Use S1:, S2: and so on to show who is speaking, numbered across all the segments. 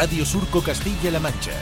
S1: Radio Surco Castilla-La Mancha.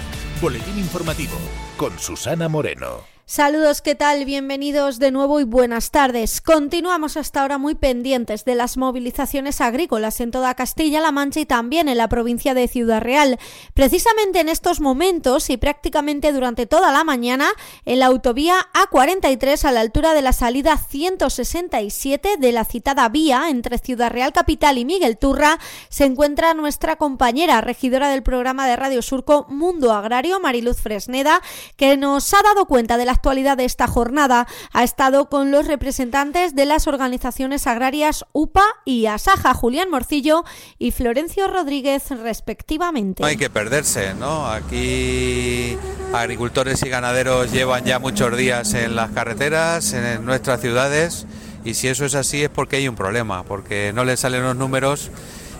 S1: Boletín informativo con Susana Moreno.
S2: Saludos, ¿qué tal? Bienvenidos de nuevo y buenas tardes. Continuamos hasta ahora muy pendientes de las movilizaciones agrícolas en toda Castilla-La Mancha y también en la provincia de Ciudad Real. Precisamente en estos momentos y prácticamente durante toda la mañana, en la autovía A43 a la altura de la salida 167 de la citada vía entre Ciudad Real Capital y Miguel Turra, se encuentra nuestra compañera regidora del programa de Radio Surco Mundo Agrario, Mariluz Fresneda, que nos ha dado cuenta de las actualidad de esta jornada ha estado con los representantes de las organizaciones agrarias UPA y ASAJA, Julián Morcillo y Florencio Rodríguez, respectivamente.
S3: No hay que perderse, ¿no? Aquí agricultores y ganaderos llevan ya muchos días en las carreteras, en nuestras ciudades, y si eso es así es porque hay un problema, porque no les salen los números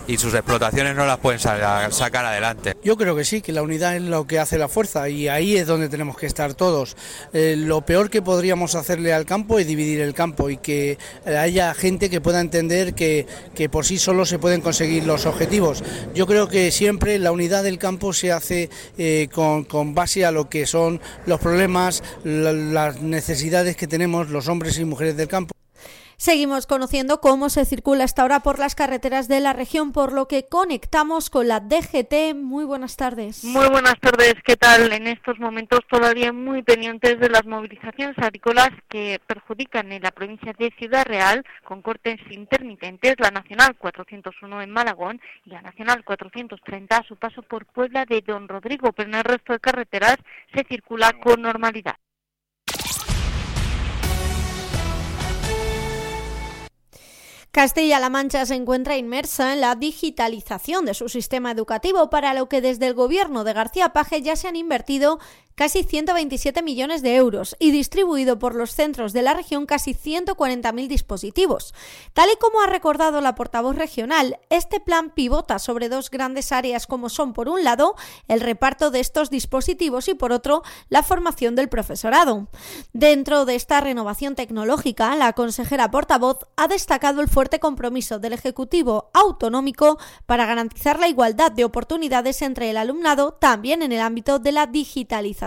S3: y sus explotaciones no las pueden sacar adelante.
S4: Yo creo que sí, que la unidad es lo que hace la fuerza y ahí es donde tenemos que estar todos. Eh, lo peor que podríamos hacerle al campo es dividir el campo y que haya gente que pueda entender que, que por sí solo se pueden conseguir los objetivos. Yo creo que siempre la unidad del campo se hace eh, con, con, base a lo que son los problemas, las necesidades que tenemos los hombres y mujeres del campo.
S2: Seguimos conociendo cómo se circula hasta ahora por las carreteras de la región, por lo que conectamos con la DGT. Muy buenas tardes.
S5: Muy buenas tardes, ¿qué tal? En estos momentos todavía muy pendientes de las movilizaciones agrícolas que perjudican en la provincia de Ciudad Real con cortes intermitentes, la Nacional 401 en Malagón y la Nacional 430 a su paso por Puebla de Don Rodrigo, pero en el resto de carreteras se circula con normalidad.
S2: Castilla-La Mancha se encuentra inmersa en la digitalización de su sistema educativo, para lo que desde el gobierno de García Paje ya se han invertido casi 127 millones de euros y distribuido por los centros de la región casi 140.000 dispositivos. Tal y como ha recordado la portavoz regional, este plan pivota sobre dos grandes áreas como son, por un lado, el reparto de estos dispositivos y, por otro, la formación del profesorado. Dentro de esta renovación tecnológica, la consejera portavoz ha destacado el fuerte compromiso del Ejecutivo autonómico para garantizar la igualdad de oportunidades entre el alumnado también en el ámbito de la digitalización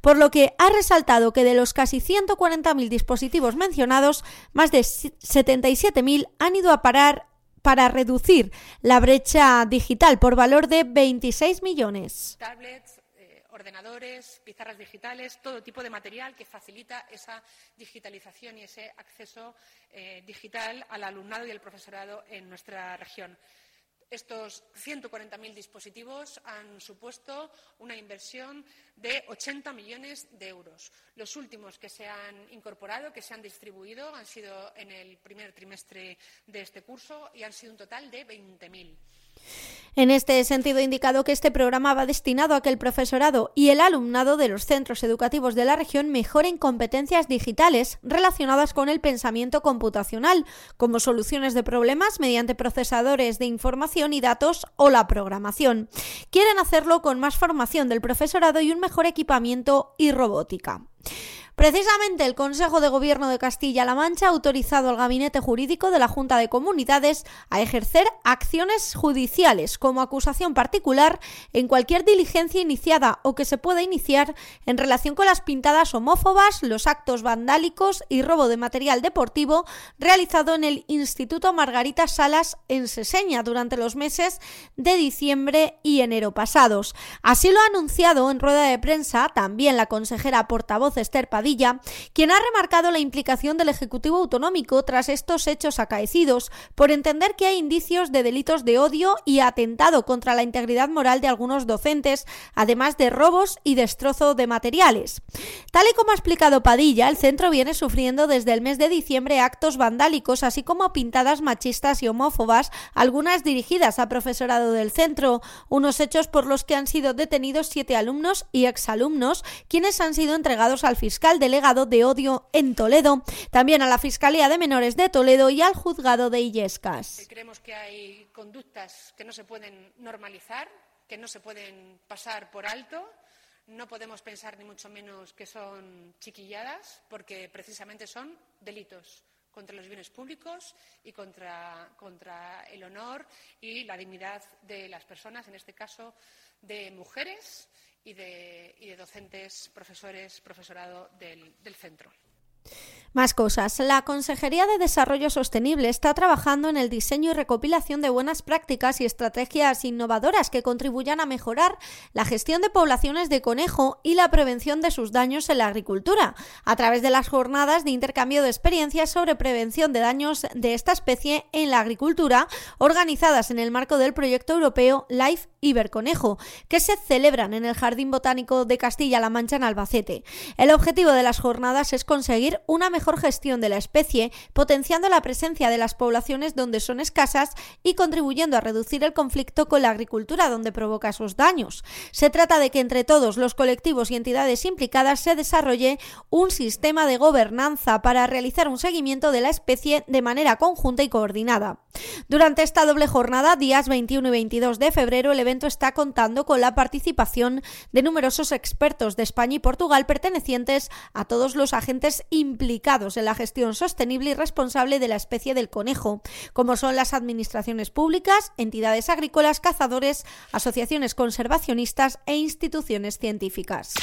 S2: por lo que ha resaltado que de los casi 140.000 dispositivos mencionados, más de 77.000 han ido a parar para reducir la brecha digital por valor de 26 millones.
S6: Tablets, ordenadores, pizarras digitales, todo tipo de material que facilita esa digitalización y ese acceso eh, digital al alumnado y al profesorado en nuestra región. Estos 140.000 dispositivos han supuesto una inversión de 80 millones de euros. Los últimos que se han incorporado, que se han distribuido, han sido en el primer trimestre de este curso y han sido un total de 20.000.
S2: En este sentido, ha indicado que este programa va destinado a que el profesorado y el alumnado de los centros educativos de la región mejoren competencias digitales relacionadas con el pensamiento computacional, como soluciones de problemas mediante procesadores de información y datos o la programación. Quieren hacerlo con más formación del profesorado y un mejor equipamiento y robótica. Precisamente el Consejo de Gobierno de Castilla-La Mancha ha autorizado al Gabinete Jurídico de la Junta de Comunidades a ejercer acciones judiciales como acusación particular en cualquier diligencia iniciada o que se pueda iniciar en relación con las pintadas homófobas, los actos vandálicos y robo de material deportivo realizado en el Instituto Margarita Salas en Seseña durante los meses de diciembre y enero pasados. Así lo ha anunciado en rueda de prensa también la consejera portavoz Esther Padilla Padilla, quien ha remarcado la implicación del Ejecutivo Autonómico tras estos hechos acaecidos, por entender que hay indicios de delitos de odio y atentado contra la integridad moral de algunos docentes, además de robos y destrozo de materiales. Tal y como ha explicado Padilla, el centro viene sufriendo desde el mes de diciembre actos vandálicos, así como pintadas machistas y homófobas, algunas dirigidas a profesorado del centro, unos hechos por los que han sido detenidos siete alumnos y exalumnos, quienes han sido entregados al fiscal delegado de odio en Toledo, también a la Fiscalía de Menores de Toledo y al juzgado de Illescas.
S6: Creemos que hay conductas que no se pueden normalizar, que no se pueden pasar por alto. No podemos pensar ni mucho menos que son chiquilladas, porque precisamente son delitos contra los bienes públicos y contra, contra el honor y la dignidad de las personas, en este caso de mujeres y de, y de docentes, profesores, profesorado del, del centro.
S2: Más cosas. La Consejería de Desarrollo Sostenible está trabajando en el diseño y recopilación de buenas prácticas y estrategias innovadoras que contribuyan a mejorar la gestión de poblaciones de conejo y la prevención de sus daños en la agricultura, a través de las jornadas de intercambio de experiencias sobre prevención de daños de esta especie en la agricultura, organizadas en el marco del proyecto europeo Life Iberconejo, que se celebran en el Jardín Botánico de Castilla-La Mancha en Albacete. El objetivo de las jornadas es conseguir una mejor gestión de la especie, potenciando la presencia de las poblaciones donde son escasas y contribuyendo a reducir el conflicto con la agricultura donde provoca sus daños. Se trata de que entre todos los colectivos y entidades implicadas se desarrolle un sistema de gobernanza para realizar un seguimiento de la especie de manera conjunta y coordinada. Durante esta doble jornada, días 21 y 22 de febrero, el evento está contando con la participación de numerosos expertos de España y Portugal pertenecientes a todos los agentes implicados en la gestión sostenible y responsable de la especie del conejo, como son las administraciones públicas, entidades agrícolas, cazadores, asociaciones conservacionistas e instituciones científicas.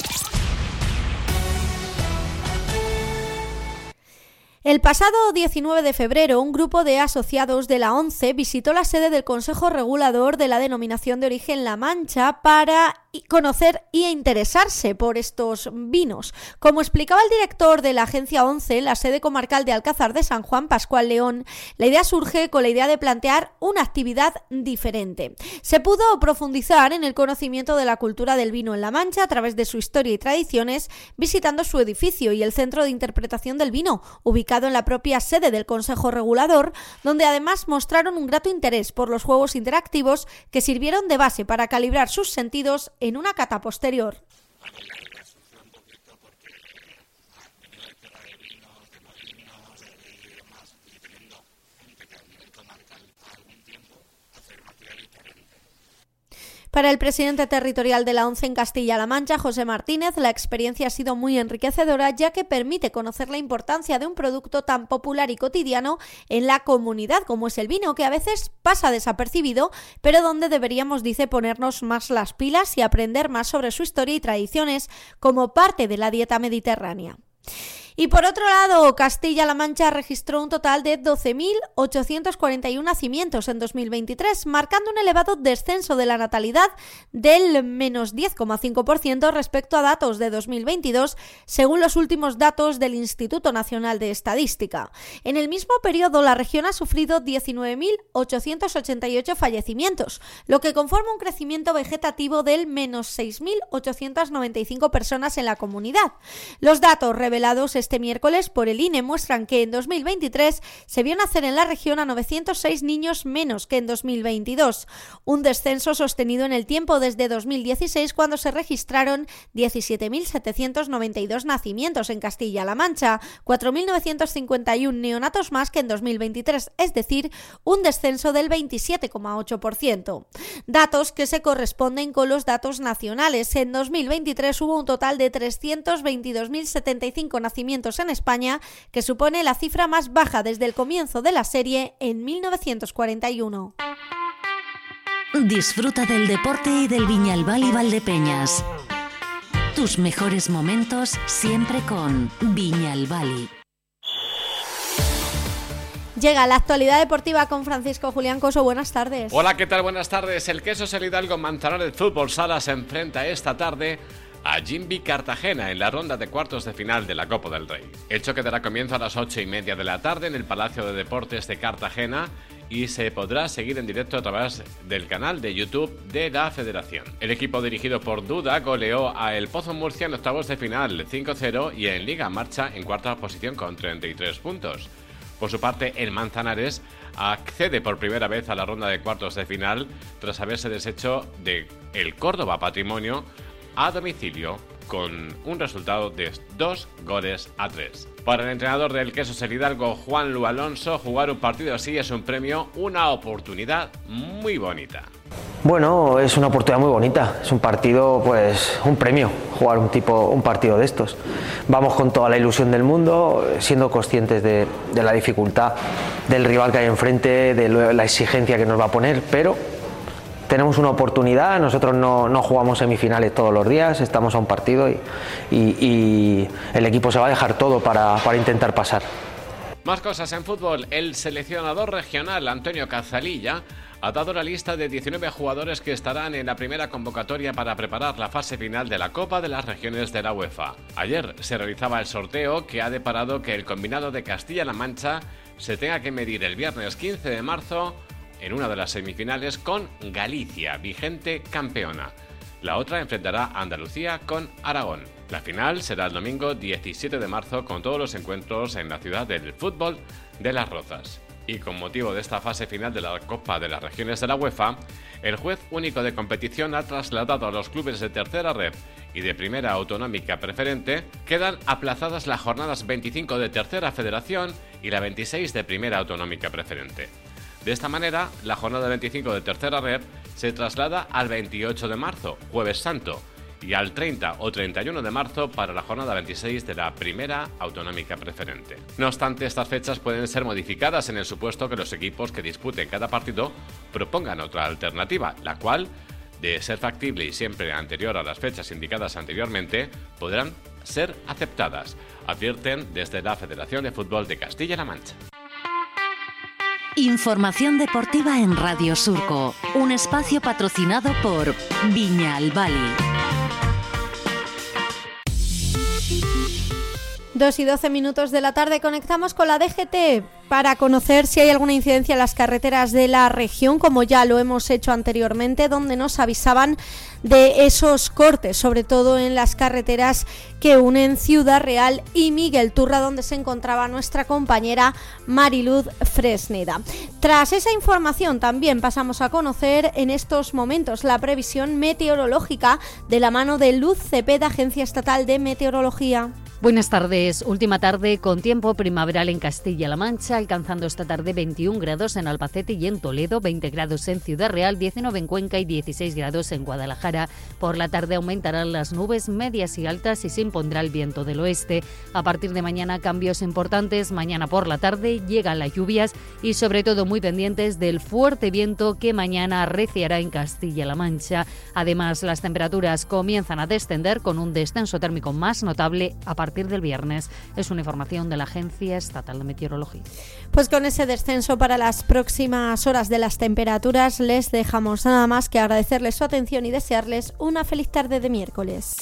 S2: El pasado 19 de febrero, un grupo de asociados de la ONCE visitó la sede del Consejo Regulador de la Denominación de Origen La Mancha para conocer e interesarse por estos vinos. Como explicaba el director de la agencia ONCE en la sede comarcal de Alcázar de San Juan, Pascual León, la idea surge con la idea de plantear una actividad diferente. Se pudo profundizar en el conocimiento de la cultura del vino en La Mancha a través de su historia y tradiciones, visitando su edificio y el centro de interpretación del vino, ubicado en la propia sede del Consejo Regulador, donde además mostraron un grato interés por los juegos interactivos que sirvieron de base para calibrar sus sentidos en una cata posterior. Para el presidente territorial de la ONCE en Castilla-La Mancha, José Martínez, la experiencia ha sido muy enriquecedora ya que permite conocer la importancia de un producto tan popular y cotidiano en la comunidad como es el vino, que a veces pasa desapercibido, pero donde deberíamos, dice, ponernos más las pilas y aprender más sobre su historia y tradiciones como parte de la dieta mediterránea. Y por otro lado, Castilla-La Mancha registró un total de 12.841 nacimientos en 2023, marcando un elevado descenso de la natalidad del menos 10,5% respecto a datos de 2022, según los últimos datos del Instituto Nacional de Estadística. En el mismo periodo, la región ha sufrido 19.888 fallecimientos, lo que conforma un crecimiento vegetativo del menos 6.895 personas en la comunidad. Los datos revelados este miércoles por el INE muestran que en 2023 se vio nacer en la región a 906 niños menos que en 2022, un descenso sostenido en el tiempo desde 2016 cuando se registraron 17.792 nacimientos en Castilla-La Mancha, 4.951 neonatos más que en 2023, es decir, un descenso del 27,8%. Datos que se corresponden con los datos nacionales. En 2023 hubo un total de 322.075 nacimientos en España, que supone la cifra más baja desde el comienzo de la serie en 1941.
S7: Disfruta del deporte y del Viñalbal y Valdepeñas. Tus mejores momentos siempre con Viñalbali.
S2: Llega la actualidad deportiva con Francisco Julián Coso. Buenas tardes.
S8: Hola, ¿qué tal? Buenas tardes. El queso Hidalgo Manzanares Fútbol Sala se enfrenta esta tarde a Jimby Cartagena en la ronda de cuartos de final de la Copa del Rey. El choque dará comienzo a las 8 y media de la tarde en el Palacio de Deportes de Cartagena y se podrá seguir en directo a través del canal de YouTube de la Federación. El equipo dirigido por Duda goleó a El Pozo Murcia en octavos de final 5-0 y en Liga marcha en cuarta posición con 33 puntos. Por su parte, el Manzanares accede por primera vez a la ronda de cuartos de final tras haberse deshecho de el Córdoba Patrimonio a domicilio con un resultado de 2 goles a 3. Para el entrenador del Queso el Hidalgo, Juan Lu Alonso, jugar un partido así es un premio, una oportunidad muy bonita.
S9: Bueno, es una oportunidad muy bonita, es un partido, pues un premio, jugar un tipo, un partido de estos. Vamos con toda la ilusión del mundo, siendo conscientes de la dificultad del rival que hay enfrente, de la exigencia que nos va a poner, pero tenemos una oportunidad, nosotros no, no, jugamos semifinales todos los días, estamos a un partido y, y, y el equipo se va a dejar todo para, para, intentar pasar.
S8: Más cosas en fútbol. El seleccionador regional Antonio Cazalilla ha dado la lista de 19 jugadores que estarán en la primera convocatoria para preparar la fase final de la Copa de las Regiones de la UEFA. Ayer se realizaba el sorteo que ha deparado que el combinado de Castilla-La Mancha se tenga que medir el viernes 15 de marzo en una de las semifinales con Galicia, vigente campeona. La otra enfrentará a Andalucía con Aragón. La final será el domingo 17 de marzo con todos los encuentros en la ciudad del fútbol de Las Rozas. Y con motivo de esta fase final de la Copa de las Regiones de la UEFA, el juez único de competición ha trasladado a los clubes de tercera red y de primera autonómica preferente, quedan aplazadas las jornadas 25 de tercera federación y la 26 de primera autonómica preferente. De esta manera, la jornada 25 de tercera red se traslada al 28 de marzo, jueves santo, y al 30 o 31 de marzo para la jornada 26 de la primera autonómica preferente. No obstante, estas fechas pueden ser modificadas en el supuesto que los equipos que disputen cada partido propongan otra alternativa, la cual, de ser factible y siempre anterior a las fechas indicadas anteriormente, podrán ser aceptadas, advierten desde la Federación de Fútbol de Castilla-La Mancha.
S7: Información deportiva en Radio Surco, un espacio patrocinado por Viña al Bali.
S2: 2 y 12 minutos de la tarde conectamos con la DGT para conocer si hay alguna incidencia en las carreteras de la región, como ya lo hemos hecho anteriormente, donde nos avisaban de esos cortes, sobre todo en las carreteras que unen Ciudad Real y Miguel Turra, donde se encontraba nuestra compañera Mariluz Fresneda. Tras esa información también pasamos a conocer en estos momentos la previsión meteorológica de la mano de Luz Cepeda, Agencia Estatal de Meteorología.
S10: Buenas tardes. Última tarde con tiempo primaveral en Castilla-La Mancha, alcanzando esta tarde 21 grados en Albacete y en Toledo, 20 grados en Ciudad Real, 19 en Cuenca y 16 grados en Guadalajara. Por la tarde aumentarán las nubes medias y altas y se impondrá el viento del oeste. A partir de mañana cambios importantes. Mañana por la tarde llegan las lluvias y sobre todo muy pendientes del fuerte viento que mañana arreciará en Castilla-La Mancha. Además, las temperaturas comienzan a descender con un descenso térmico más notable a partir partir del viernes. Es una información de la Agencia Estatal de Meteorología.
S2: Pues con ese descenso para las próximas horas de las temperaturas les dejamos nada más que agradecerles su atención y desearles una feliz tarde de miércoles.